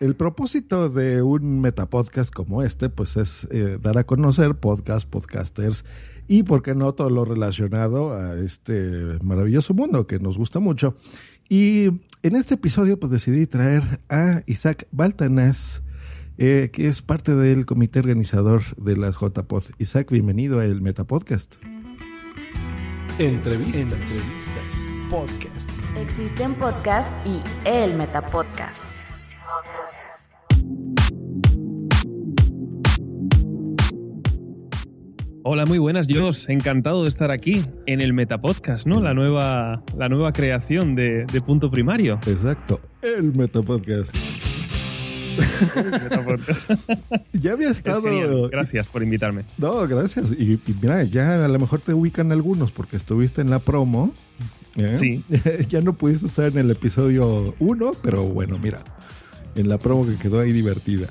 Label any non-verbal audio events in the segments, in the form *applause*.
El propósito de un metapodcast como este, pues es eh, dar a conocer podcast, podcasters y, por qué no, todo lo relacionado a este maravilloso mundo que nos gusta mucho. Y en este episodio, pues decidí traer a Isaac Baltanás, eh, que es parte del comité organizador de las JPod. Isaac, bienvenido a el Metapodcast. Entrevistas. Entrevistas. Podcast. Existen podcasts y el Metapodcast. Hola, muy buenas, Jos. Encantado de estar aquí en el Metapodcast, ¿no? La nueva, la nueva creación de, de Punto Primario. Exacto, el Metapodcast. *laughs* Ya había Es estado. Gracias por invitarme. No, gracias. Y, y mira, ya a lo mejor te ubican algunos porque estuviste en la promo. ¿eh? Sí. *laughs* ya no pudiste estar en el episodio 1, pero bueno, mira, en la promo que quedó ahí divertida.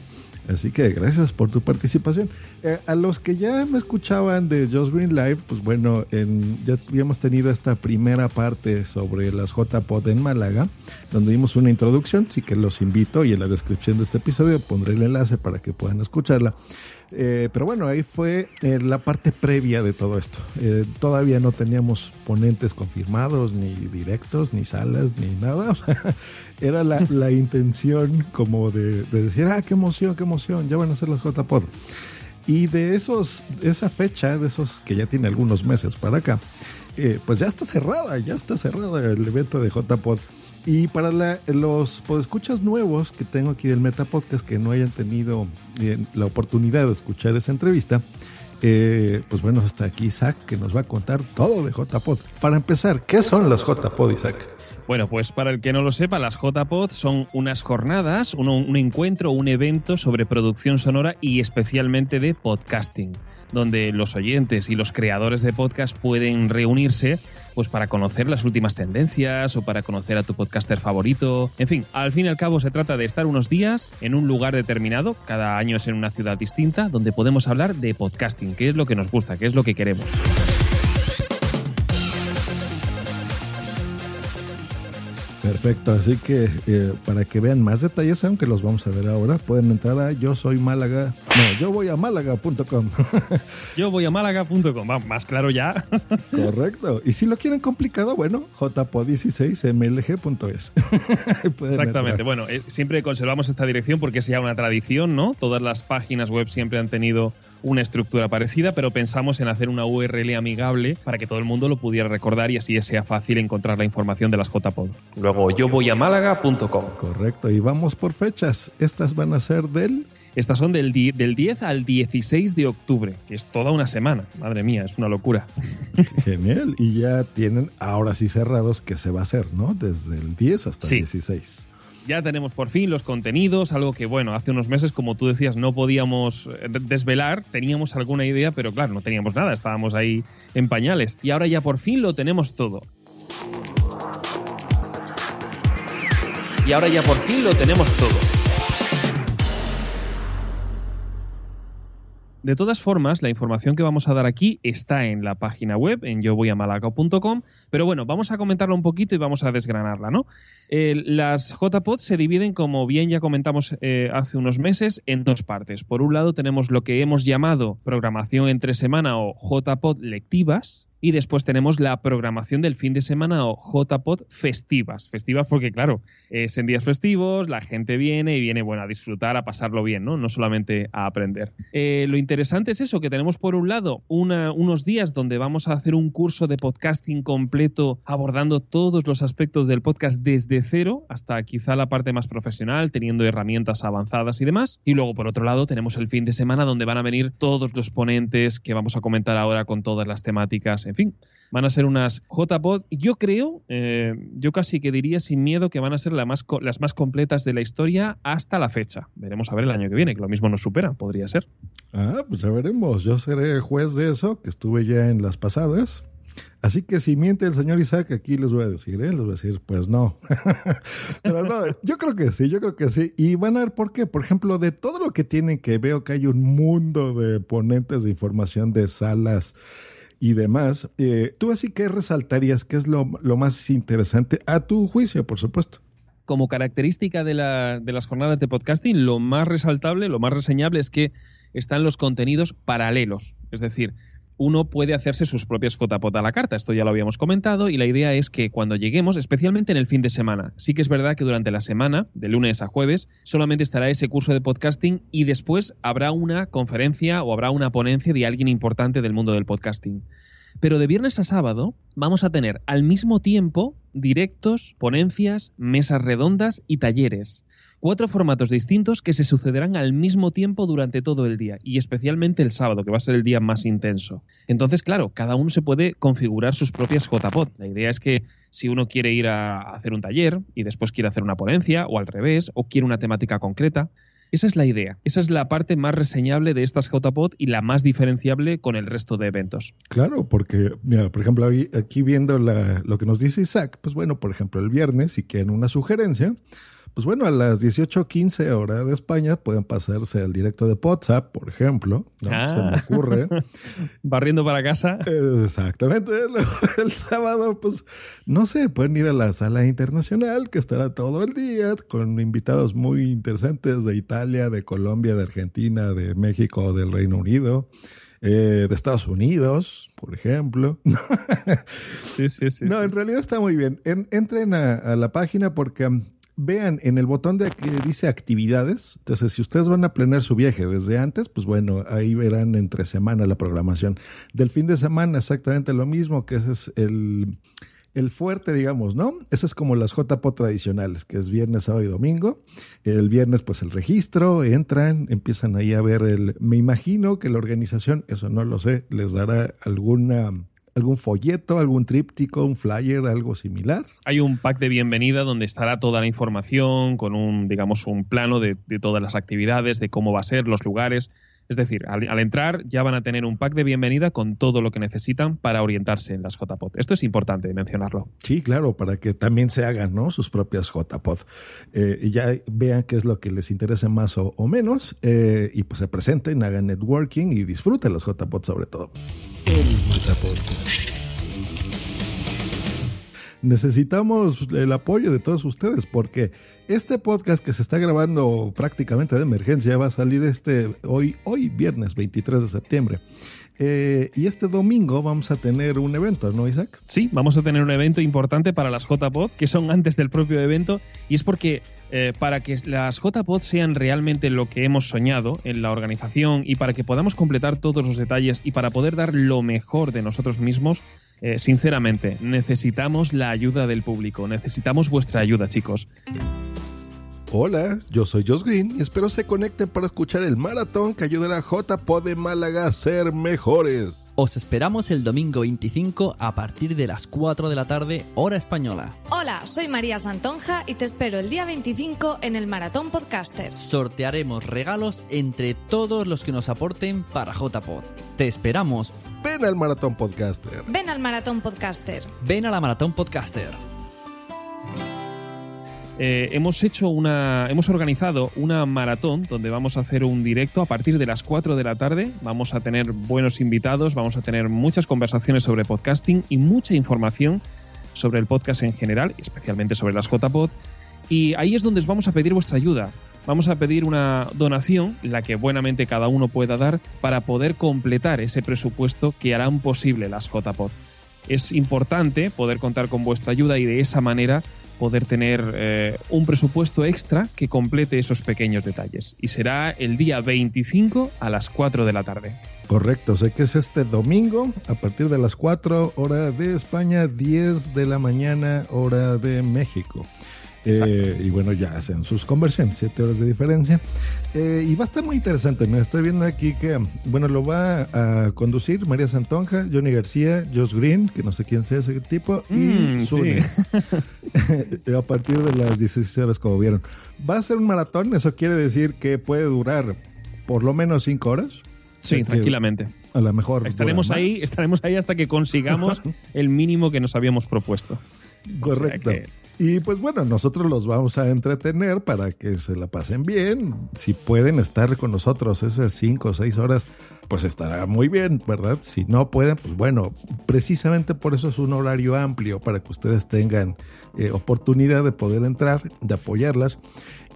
Así que gracias por tu participación. Eh, a los que ya me escuchaban de Just Green Live, pues bueno, en- ya habíamos tenido esta primera parte sobre las JPod en Málaga, donde dimos una introducción, así que los invito y en la descripción de este episodio pondré el enlace para que puedan escucharla. Eh, pero bueno, ahí fue eh, la parte previa de todo esto. Eh, todavía no teníamos ponentes confirmados, ni directos, ni salas, ni nada. *laughs* O sea, era la, *laughs* la intención como de, de decir, ah, qué emoción, qué emoción, ya van a ser las JPod. Y de esos, de esa fecha, de esos que ya tiene algunos meses para acá, eh, pues ya está cerrada, ya está cerrada el evento de JPod. Y para la- los podescuchas nuevos que tengo aquí del Metapodcast que no hayan tenido eh, la oportunidad de escuchar esa entrevista, eh, pues bueno, está aquí Isaac que nos va a contar todo de JPod. Para empezar, ¿qué son las JPod, Isaac? Bueno, pues para el que no lo sepa, las JPod son unas jornadas, un encuentro, un evento sobre producción sonora y especialmente de podcasting, donde los oyentes y los creadores de podcast pueden reunirse pues para conocer las últimas tendencias o para conocer a tu podcaster favorito. En fin, al fin y al cabo se trata de estar unos días en un lugar determinado, cada año es en una ciudad distinta, donde podemos hablar de podcasting, que es lo que nos gusta, que es lo que queremos. Perfecto, así que eh, para que vean más detalles, aunque los vamos a ver ahora, pueden entrar a yo soy Málaga, no, yo voy a málaga.com. *laughs* Yo voy a málaga.com, más claro ya. *laughs* Correcto. Y si lo quieren complicado, bueno, jpo16mlg.es. *laughs* Pueden Exactamente. entrar. Bueno, eh, siempre conservamos esta dirección porque es ya una tradición, ¿no? Todas las páginas web siempre han tenido una estructura parecida, pero pensamos en hacer una URL amigable para que todo el mundo lo pudiera recordar y así sea fácil encontrar la información de las JPod. Luego, yo voy a málaga.com. Correcto. Y vamos por fechas. Estas van a ser del Estas son del, del 10 al 16 de octubre, que es toda una semana. Madre mía, es una locura. *laughs* Genial. Y ya tienen ahora sí cerrados que se va a hacer, ¿no? Desde el 10 hasta Sí. el 16. Ya tenemos por fin los contenidos, algo que, bueno, hace unos meses, como tú decías, no podíamos eh, desvelar, teníamos alguna idea, pero claro, no teníamos nada, estábamos ahí en pañales. Y ahora ya por fin lo tenemos todo. Y ahora ya por fin lo tenemos todo. De todas formas, la información que vamos a dar aquí está en la página web, en yovoyamalacao.com, pero bueno, vamos a comentarla un poquito y vamos a desgranarla, ¿no? Eh, las JPOD se dividen, como bien ya comentamos eh, hace unos meses, en dos partes. Por un lado tenemos lo que hemos llamado programación entre semana o JPOD lectivas, y después tenemos la programación del fin de semana o JPod festivas. Festivas porque, claro, es en días festivos, la gente viene y viene, bueno, a disfrutar, a pasarlo bien, ¿no? No solamente a aprender. Eh, lo interesante es eso, que tenemos por un lado unos días donde vamos a hacer un curso de podcasting completo abordando todos los aspectos del podcast desde cero hasta quizá la parte más profesional, teniendo herramientas avanzadas y demás. Y luego, por otro lado, tenemos el fin de semana donde van a venir todos los ponentes que vamos a comentar ahora con todas las temáticas en fin, van a ser unas JPod. Yo creo, eh, yo casi que diría sin miedo que van a ser las más completas de la historia hasta la fecha. Veremos a ver el año que viene, que lo mismo nos supera, podría ser. Ah, pues ya veremos. Yo seré juez de eso, que estuve ya en las pasadas. Así que si miente el señor Isaac, aquí les voy a decir, ¿eh? les voy a decir, pues no. *laughs* Pero no, yo creo que sí, yo creo que sí. Y van a ver por qué. Por ejemplo, de todo lo que tienen que veo que hay un mundo de ponentes de información de salas y demás. Eh, ¿Tú así qué resaltarías? ¿Qué es lo, más interesante a tu juicio, por supuesto? Como característica de, la, de las jornadas de podcasting, lo más resaltable, lo más reseñable es que están los contenidos paralelos. Es decir, uno puede hacerse sus propias JPOT a la carta. Esto ya lo habíamos comentado y la idea es que cuando lleguemos, especialmente en el fin de semana, sí que es verdad que durante la semana, de lunes a jueves, solamente estará ese curso de podcasting y después habrá una conferencia o habrá una ponencia de alguien importante del mundo del podcasting. Pero de viernes a sábado vamos a tener al mismo tiempo directos, ponencias, mesas redondas y talleres cuatro formatos distintos que se sucederán al mismo tiempo durante todo el día y especialmente el sábado, que va a ser el día más intenso. Entonces, claro, cada uno se puede configurar sus propias JPod. La idea es que si uno quiere ir a hacer un taller y después quiere hacer una ponencia o al revés, o quiere una temática concreta, esa es la idea. Esa es la parte más reseñable de estas JPod y la más diferenciable con el resto de eventos. Claro, porque, mira, por ejemplo, aquí viendo lo que nos dice Isaac, pues bueno, por ejemplo, el viernes, si quieren una sugerencia, pues bueno, a las 18.15 hora de España pueden pasarse al directo de WhatsApp, por ejemplo. Se me ah. ocurre. *laughs* Barriendo para casa. Exactamente. *laughs* El sábado, pues, no sé, pueden ir a la sala internacional que estará todo el día con invitados muy interesantes de Italia, de Colombia, de Argentina, de México, del Reino Unido. Eh, de Estados Unidos, por ejemplo. *laughs* sí, sí, sí. No, en realidad está muy bien. entren a, la página porque vean en el botón de que dice actividades. Entonces, si ustedes van a planear su viaje desde antes, pues bueno, ahí verán entre semana la programación. Del fin de semana, exactamente lo mismo, que ese es el, el fuerte, digamos, ¿no? Ese es como las JPO tradicionales, que es viernes, sábado y domingo. El viernes, pues el registro, entran, empiezan ahí a ver el. Me imagino que la organización, eso no lo sé, les dará alguna algún folleto, algún tríptico, un flyer, algo similar. Hay un pack de bienvenida donde estará toda la información con un, digamos, un plano de, todas las actividades, de cómo va a ser, los lugares. Es decir, al, entrar ya van a tener un pack de bienvenida con todo lo que necesitan para orientarse en las JPod. Esto es importante mencionarlo. Sí, claro, para que también se hagan ¿no? sus propias JPod. Eh, y ya vean qué es lo que les interesa más o, menos eh, y pues se presenten, hagan networking y disfruten las JPod sobre todo. Necesitamos el apoyo de todos ustedes porque este podcast que se está grabando prácticamente de emergencia va a salir este hoy, hoy viernes 23 de septiembre. Eh, y este domingo vamos a tener un evento, ¿no, Isaac? Sí, vamos a tener un evento importante para las JPod, que son antes del propio evento, y es porque eh, para que las JPod sean realmente lo que hemos soñado en la organización y para que podamos completar todos los detalles y para poder dar lo mejor de nosotros mismos, eh, sinceramente, necesitamos la ayuda del público, necesitamos vuestra ayuda, chicos. Hola, yo soy Josh Green y espero se conecten para escuchar el maratón que ayudará a JPod de Málaga a ser mejores. Os esperamos el domingo 25 a partir de las 4 de la tarde, hora española. Hola, soy María Santonja y te espero el día 25 en el Maratón Podcaster. Sortearemos regalos entre todos los que nos aporten para JPod. Te esperamos. Ven al Maratón Podcaster. Ven al Maratón Podcaster. Ven a la Maratón Podcaster. eh, hemos hecho una, hemos organizado una maratón donde vamos a hacer un directo a partir de las 4 de la tarde. Vamos a tener buenos invitados, vamos a tener muchas conversaciones sobre podcasting y mucha información sobre el podcast en general, especialmente sobre las JPod. Y ahí es donde os vamos a pedir vuestra ayuda. Vamos a pedir una donación, la que buenamente cada uno pueda dar, para poder completar ese presupuesto que harán posible las JPod. Es importante poder contar con vuestra ayuda y de esa manera poder tener eh, un presupuesto extra que complete esos pequeños detalles. Y será el día 25 a las 4 de la tarde. Correcto, sé que es este domingo a partir de las 4 hora de España, 10 de la mañana hora de México. Eh, y bueno, ya hacen sus conversiones, 7 horas de diferencia. Eh, y va a estar muy interesante. Me estoy viendo aquí que, bueno, lo va a conducir María Santonja, Johnny García, Josh Green, que no sé quién sea ese tipo, y Mm, Zune. sí. *laughs* a partir de las 16 horas, como vieron. Va a ser un maratón, eso quiere decir que puede durar por lo menos 5 horas. Sí, Que tranquilamente. A lo mejor. Estaremos ahí, estaremos ahí hasta que consigamos *laughs* el mínimo que nos habíamos propuesto. Correcto. O sea que- Y pues bueno, nosotros los vamos a entretener para que se la pasen bien. Si pueden estar con nosotros esas cinco o seis horas, pues estará muy bien, ¿verdad? Si no pueden, pues bueno, precisamente por eso es un horario amplio para que ustedes tengan eh, oportunidad de poder entrar, de apoyarlas.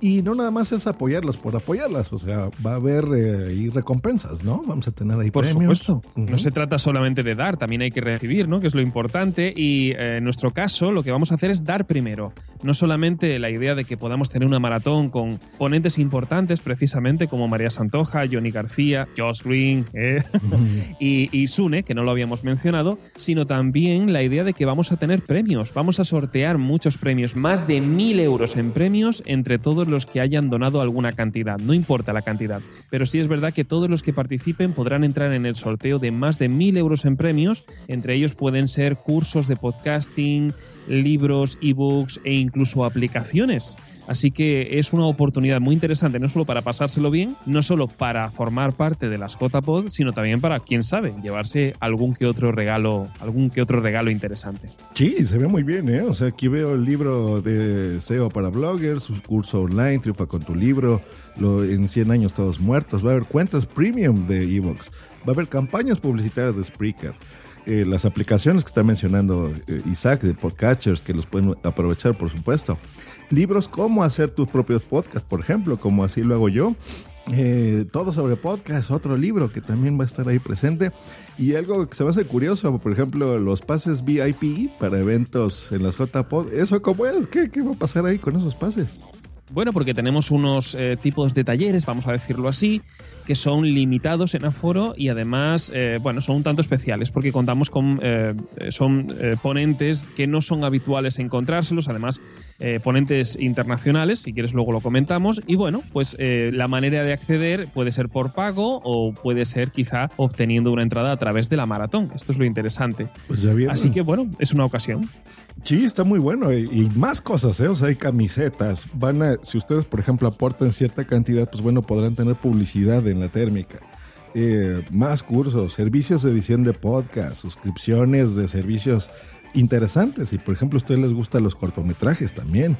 Y no nada más es apoyarlas por apoyarlas, o sea, va a haber eh, ahí recompensas, ¿no? Vamos a tener ahí Por premios. supuesto. No se trata solamente de dar, también hay que recibir, ¿no? Que es lo importante. Y eh, en nuestro caso, lo que vamos a hacer es dar primero. No solamente la idea de que podamos tener una maratón con ponentes importantes, precisamente como María Santoja, Johnny García, Josh Green *laughs* ¿eh? y, y Sune, que no lo habíamos mencionado, sino también la idea de que vamos a tener premios. Vamos a sortear muchos premios, más de mil euros en premios entre todos los que hayan donado alguna cantidad. No importa la cantidad, pero sí es verdad que todos los que participen podrán entrar en el sorteo de más de mil euros en premios. Entre ellos pueden ser cursos de podcasting, libros, ebooks e incluso aplicaciones. Así que es una oportunidad muy interesante, no solo para pasárselo bien, no solo para formar parte de las JPod, sino también para, quién sabe, llevarse algún que otro regalo, algún que otro regalo interesante. Sí, se ve muy bien, ¿eh? O sea, aquí veo el libro de SEO para bloggers, su curso online, triunfa con tu libro, lo, en 100 años todos muertos, va a haber cuentas premium de Evox, va a haber campañas publicitarias de Spreaker, eh, las aplicaciones que está mencionando eh, Isaac de podcatchers que los pueden aprovechar, por supuesto. Libros cómo hacer tus propios podcasts, por ejemplo, como así lo hago yo. Eh, todo sobre podcast, otro libro que también va a estar ahí presente. Y algo que se me hace curioso, por ejemplo, los pases VIP para eventos en las JPod. ¿Eso cómo es? ¿Qué, qué va a pasar ahí con esos pases? Bueno, porque tenemos unos eh, tipos de talleres, vamos a decirlo así, que son limitados en aforo y además, eh, bueno, son un tanto especiales porque contamos con, eh, son eh, ponentes que no son habituales encontrárselos, además eh, ponentes internacionales, si quieres luego lo comentamos, y bueno, pues eh, la manera de acceder puede ser por pago o puede ser quizá obteniendo una entrada a través de la maratón, esto es lo interesante. Pues ya. Así que bueno, es una ocasión. Sí, está muy bueno. Y, y más cosas, ¿eh? O sea, hay camisetas. Van a, si ustedes, por ejemplo, aportan cierta cantidad, pues bueno, podrán tener publicidad en la térmica. Eh, más cursos, servicios de edición de podcast, suscripciones de servicios interesantes. Y por ejemplo, a ustedes les gustan los cortometrajes también.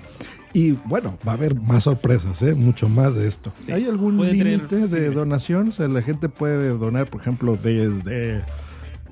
Y bueno, va a haber más sorpresas, ¿eh? mucho más de esto. Sí. ¿Hay algún límite de donación? O sea, la gente puede donar, por ejemplo, desde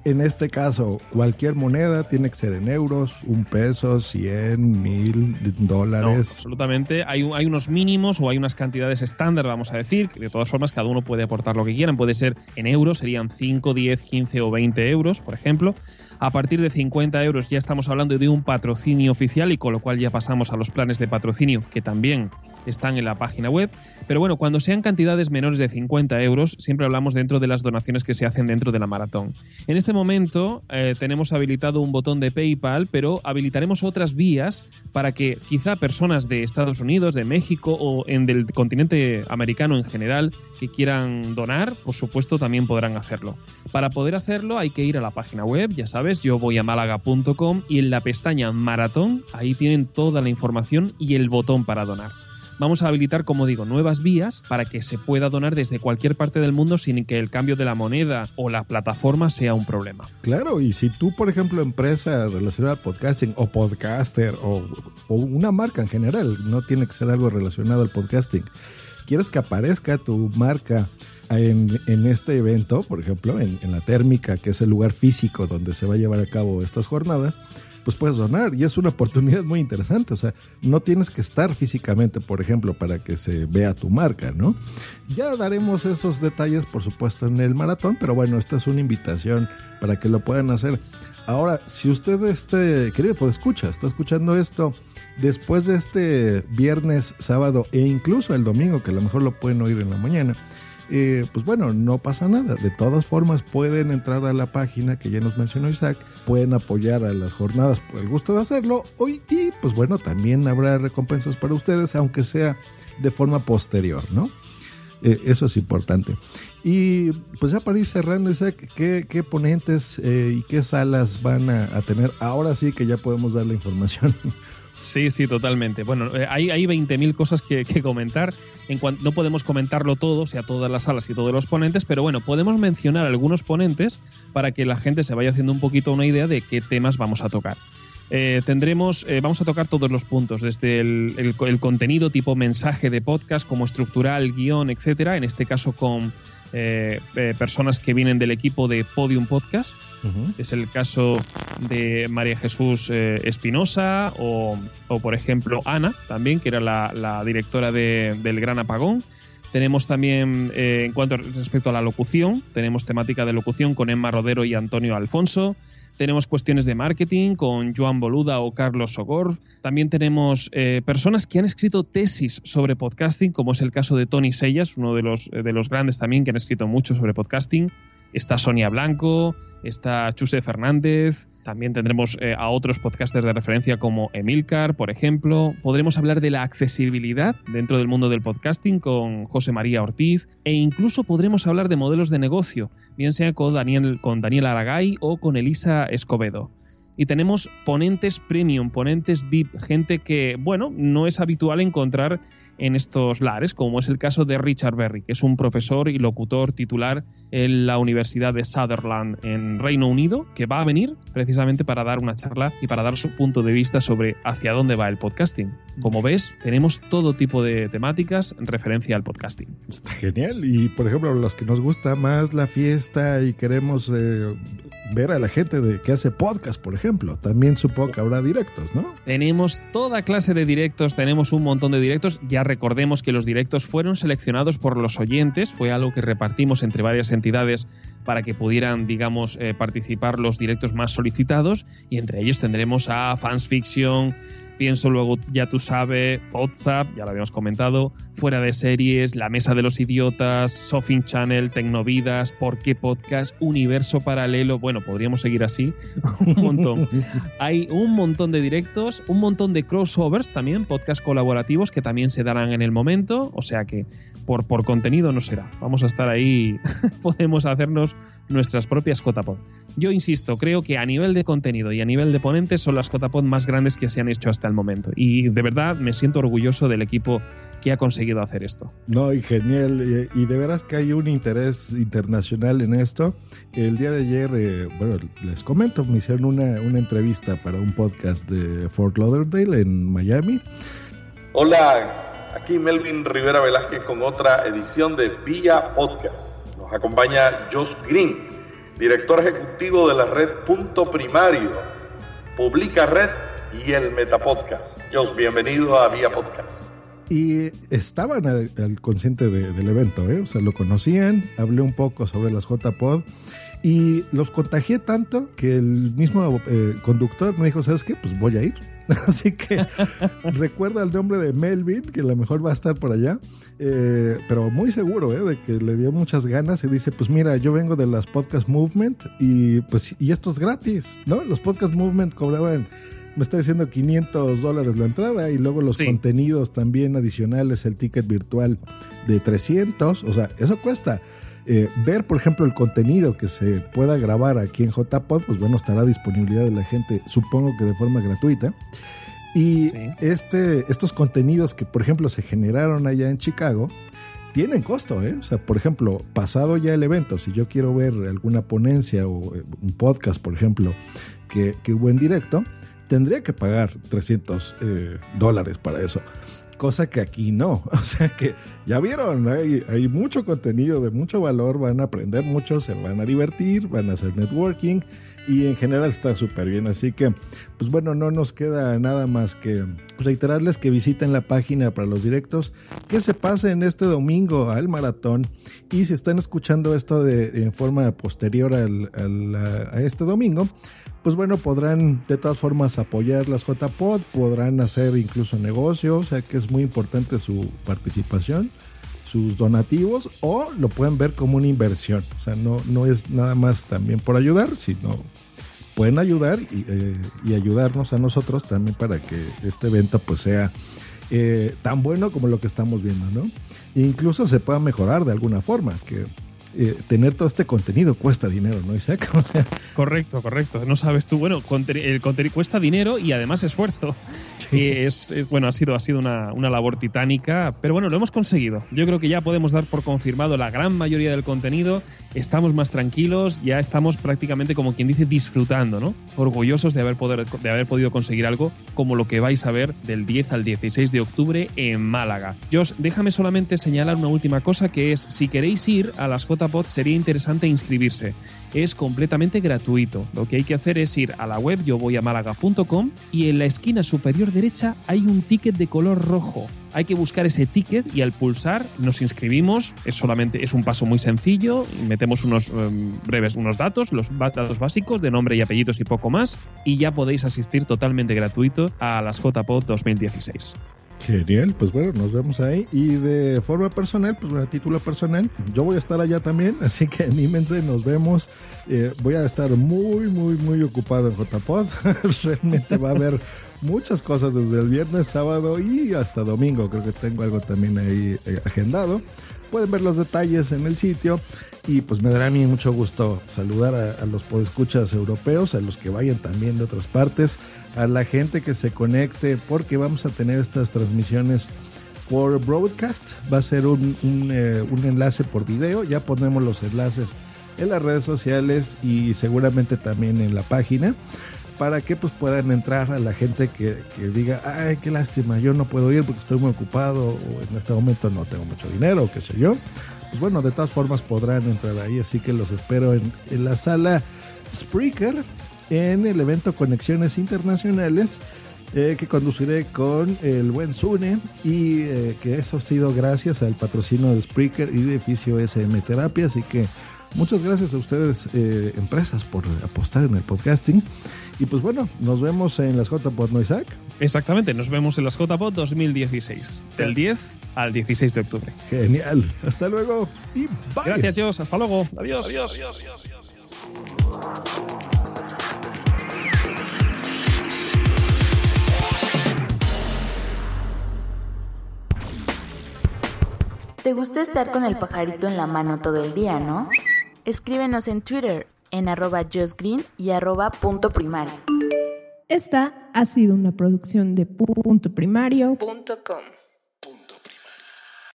en este caso, cualquier moneda tiene que ser en euros, un peso, cien, mil No, dólares. absolutamente. Hay, hay unos mínimos o hay unas cantidades estándar, vamos a decir. De todas formas, cada uno puede aportar lo que quieran. Puede ser en euros, serían 5, 10, 15 o 20 euros, por ejemplo. A partir de 50 euros ya estamos hablando de un patrocinio oficial y con lo cual ya pasamos a los planes de patrocinio que también están en la página web. Pero bueno, cuando sean cantidades menores de 50 euros, siempre hablamos dentro de las donaciones que se hacen dentro de la maratón. En este momento eh, tenemos habilitado un botón de PayPal, pero habilitaremos otras vías para que quizá personas de Estados Unidos, de México o en del continente americano en general que quieran donar, por supuesto también podrán hacerlo. Para poder hacerlo hay que ir a la página web, ya sabes, yo voy a málaga.com y en la pestaña Maratón ahí tienen toda la información y el botón para donar. Vamos a habilitar, como digo, nuevas vías para que se pueda donar desde cualquier parte del mundo sin que el cambio de la moneda o la plataforma sea un problema. Claro, y si tú, por ejemplo, empresa relacionada al podcasting o podcaster o, o una marca en general, no tiene que ser algo relacionado al podcasting, quieres que aparezca tu marca en, este evento, por ejemplo, en, en la térmica, que es el lugar físico donde se va a llevar a cabo estas jornadas, pues puedes donar y es una oportunidad muy interesante. O sea, no tienes que estar físicamente, por ejemplo, para que se vea tu marca, ¿no? Ya daremos esos detalles, por supuesto, en el maratón, pero bueno, esta es una invitación para que lo puedan hacer. Ahora, si usted, este, querido, pues escucha, está escuchando esto después de este viernes, sábado e incluso el domingo, que a lo mejor lo pueden oír en la mañana, eh, pues bueno, no pasa nada. De todas formas, pueden entrar a la página que ya nos mencionó Isaac, pueden apoyar a las jornadas por el gusto de hacerlo hoy y pues bueno, también habrá recompensas para ustedes, aunque sea de forma posterior, ¿no? Eh, eso es importante. Y pues ya para ir cerrando, Isaac, ¿qué, qué ponentes eh, y qué salas van a, tener? Ahora sí que ya podemos dar la información. Sí, sí, totalmente. Bueno, eh, hay, hay 20.000 cosas que, que comentar. En no podemos comentarlo todo, o sea, todas las salas y todos los ponentes, pero bueno, podemos mencionar algunos ponentes para que la gente se vaya haciendo un poquito una idea de qué temas vamos a tocar. Eh, tendremos, eh, vamos a tocar todos los puntos, desde el, el- el contenido tipo mensaje de podcast, como estructural, guion, etcétera. En este caso con eh, personas que vienen del equipo de Podium Podcast. Es el caso de María Jesús Espinosa o, o, por ejemplo, Ana, también, que era la, la directora de- del Gran Apagón. Tenemos también, eh, en cuanto respecto a la locución, tenemos temática de locución con Emma Rodero y Antonio Alfonso. Tenemos cuestiones de marketing con Joan Boluda o Carlos Sogor. También tenemos eh, personas que han escrito tesis sobre podcasting, como es el caso de Tony Sellas, uno de los, eh, de los grandes también que han escrito mucho sobre podcasting. Está Sonia Blanco, está Chuse Fernández. También tendremos eh, a otros podcasters de referencia como Emilcar, por ejemplo. Podremos hablar de la accesibilidad dentro del mundo del podcasting con José María Ortiz. E incluso podremos hablar de modelos de negocio, bien sea con Daniel, con Daniel Aragay o con Elisa Escobedo. Y tenemos ponentes premium, ponentes VIP, gente que, bueno, no es habitual encontrar en estos lares, como es el caso de Richard Berry, que es un profesor y locutor titular en la Universidad de Sutherland en Reino Unido, que va a venir precisamente para dar una charla y para dar su punto de vista sobre hacia dónde va el podcasting. Como ves, tenemos todo tipo de temáticas en referencia al podcasting. Está genial. Y por ejemplo, los que nos gusta más la fiesta y queremos eh, ver a la gente de que hace podcast, por ejemplo, también supongo que habrá directos, ¿no? Tenemos toda clase de directos, tenemos un montón de directos. Ya recordemos que los directos fueron seleccionados por los oyentes, fue algo que repartimos entre varias entidades para que pudieran, digamos, eh, participar los directos más solicitados. Y entre ellos tendremos a Fans Fiction, Pienso Luego Ya Tú Sabes, WhatsApp, ya lo habíamos comentado, Fuera de Series, La Mesa de los Idiotas, Sofing Channel, Tecnovidas, Por qué Podcast, Universo Paralelo. Bueno, podríamos seguir así un montón. *laughs* Hay un montón de directos, un montón de crossovers también, podcast colaborativos que también se darán en el momento, o sea que por, por contenido no será. Vamos a estar ahí, *laughs* podemos hacernos nuestras propias JPod. Yo insisto, creo que a nivel de contenido y a nivel de ponentes son las JPod más grandes que se han hecho hasta el momento. Y de verdad me siento orgulloso del equipo que ha conseguido hacer esto. No, y genial. Y, y de veras que hay un interés internacional en esto. El día de ayer, eh, bueno, les comento, me hicieron una, una entrevista para un podcast de Fort Lauderdale en Miami. Hola, aquí Melvin Rivera Velázquez con otra edición de Vía Podcast. Nos acompaña Josh Green, director ejecutivo de la red Punto Primario, Publica Red y el Metapodcast. Josh, bienvenido a Vía Podcast. Y estaban al, consciente de- del evento, ¿eh? o sea, lo conocían, hablé un poco sobre las JPod y los contagié tanto que el mismo eh, conductor me dijo, ¿sabes qué? Pues voy a ir. *laughs* Así que recuerda el nombre de Melvin, que a lo mejor va a estar por allá, eh, pero muy seguro ¿eh? de que le dio muchas ganas y dice, pues mira, yo vengo de las Podcast Movement y pues y esto es gratis, ¿no? Los Podcast Movement cobraban me está diciendo 500 dólares la entrada y luego los Sí. contenidos también adicionales, el ticket virtual de 300, o sea, eso cuesta. Eh, ver, por ejemplo, el contenido que se pueda grabar aquí en JPod, pues bueno, estará a disponibilidad de la gente, supongo que de forma gratuita. Y este, estos contenidos que, por ejemplo, se generaron allá en Chicago, tienen costo, ¿eh? O sea, por ejemplo, pasado ya el evento, si yo quiero ver alguna ponencia o eh, un podcast, por ejemplo, que, que hubo en directo, tendría que pagar 300 eh, dólares para eso. Cosa que aquí no. *laughs* O sea que ya vieron, hay, hay mucho contenido de mucho valor, van a aprender mucho, se van a divertir, van a hacer networking y en general está súper bien. Así que, pues bueno, no nos queda nada más que reiterarles que visiten la página para los directos, que se pasen este domingo al maratón y si están escuchando esto de, en forma posterior al, al, a, este domingo, pues bueno, podrán de todas formas apoyar las JPod, podrán hacer incluso negocios, o sea que es muy importante su participación, sus donativos, o lo pueden ver como una inversión. O sea, no, no es nada más también por ayudar, sino pueden ayudar y, eh, y ayudarnos a nosotros también para que este evento pues sea eh, tan bueno como lo que estamos viendo, ¿no? E incluso se pueda mejorar de alguna forma, que eh, tener todo este contenido cuesta dinero, ¿no, Isaac? *laughs* O sea, Correcto, correcto. No sabes tú. Bueno, el contenido cuesta dinero y además esfuerzo. Sí. Es, es, bueno, ha sido, ha sido una, una, labor titánica, pero bueno, lo hemos conseguido. Yo creo que ya podemos dar por confirmado la gran mayoría del contenido. Estamos más tranquilos, ya estamos prácticamente como quien dice disfrutando, ¿no? Orgullosos de haber, poder, de haber podido conseguir algo como lo que vais a ver del 10 al 16 de octubre en Málaga. Josh, déjame solamente señalar una última cosa que es, si queréis ir a las JPod sería interesante inscribirse. Es completamente gratuito. Lo que hay que hacer es ir a la web yo voy a málaga.com y en la esquina superior derecha hay un ticket de color rojo. Hay que buscar ese ticket y al pulsar nos inscribimos. Es solamente es un paso muy sencillo. Metemos unos um, breves unos datos, los datos básicos de nombre y apellidos y poco más y ya podéis asistir totalmente gratuito a las JPod 2016. Genial, pues bueno, nos vemos ahí. Y de forma personal, pues a título personal, yo voy a estar allá también, *laughs* así que anímense, nos vemos. Eh, voy a estar muy, muy, muy ocupado en JPod. *laughs* Realmente va a haber muchas cosas desde el viernes, sábado y hasta domingo. Creo que tengo algo también ahí eh, agendado. Pueden ver los detalles en el sitio. Y pues me dará a mí mucho gusto saludar a, los podescuchas europeos, a los que vayan también de otras partes, a la gente que se conecte, porque vamos a tener estas transmisiones por broadcast. Va a ser un, un, eh, enlace por video. Ya ponemos los enlaces en las redes sociales y seguramente también en la página para que pues puedan entrar a la gente que, que, diga, ay, qué lástima, yo no puedo ir porque estoy muy ocupado o en este momento no tengo mucho dinero o qué sé yo. Pues bueno, de todas formas podrán entrar ahí, así que los espero en, en la sala Spreaker en el evento Conexiones Internacionales eh, que conduciré con el buen Sune y eh, que eso ha sido gracias al patrocinio de Spreaker y de Fisio SM Terapia, así que muchas gracias a ustedes eh, empresas por apostar en el podcasting y pues bueno, nos vemos en las JPod, ¿no, Isaac? Exactamente, nos vemos en las JPod 2016, del 10 al 16 de octubre. Genial, hasta luego y bye. Gracias, Dios, hasta luego. Adiós. Adiós. adiós, adiós, adiós. ¿Te gusta estar con el pajarito en la mano todo el día, no? Escríbenos en Twitter en arroba justgreen y arroba punto primario. Esta ha sido una producción de puntoprimario.com.